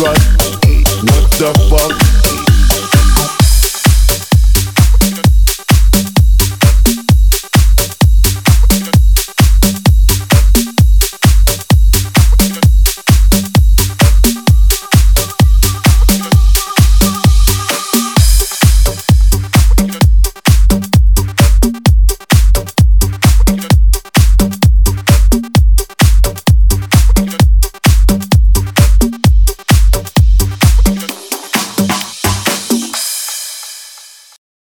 what,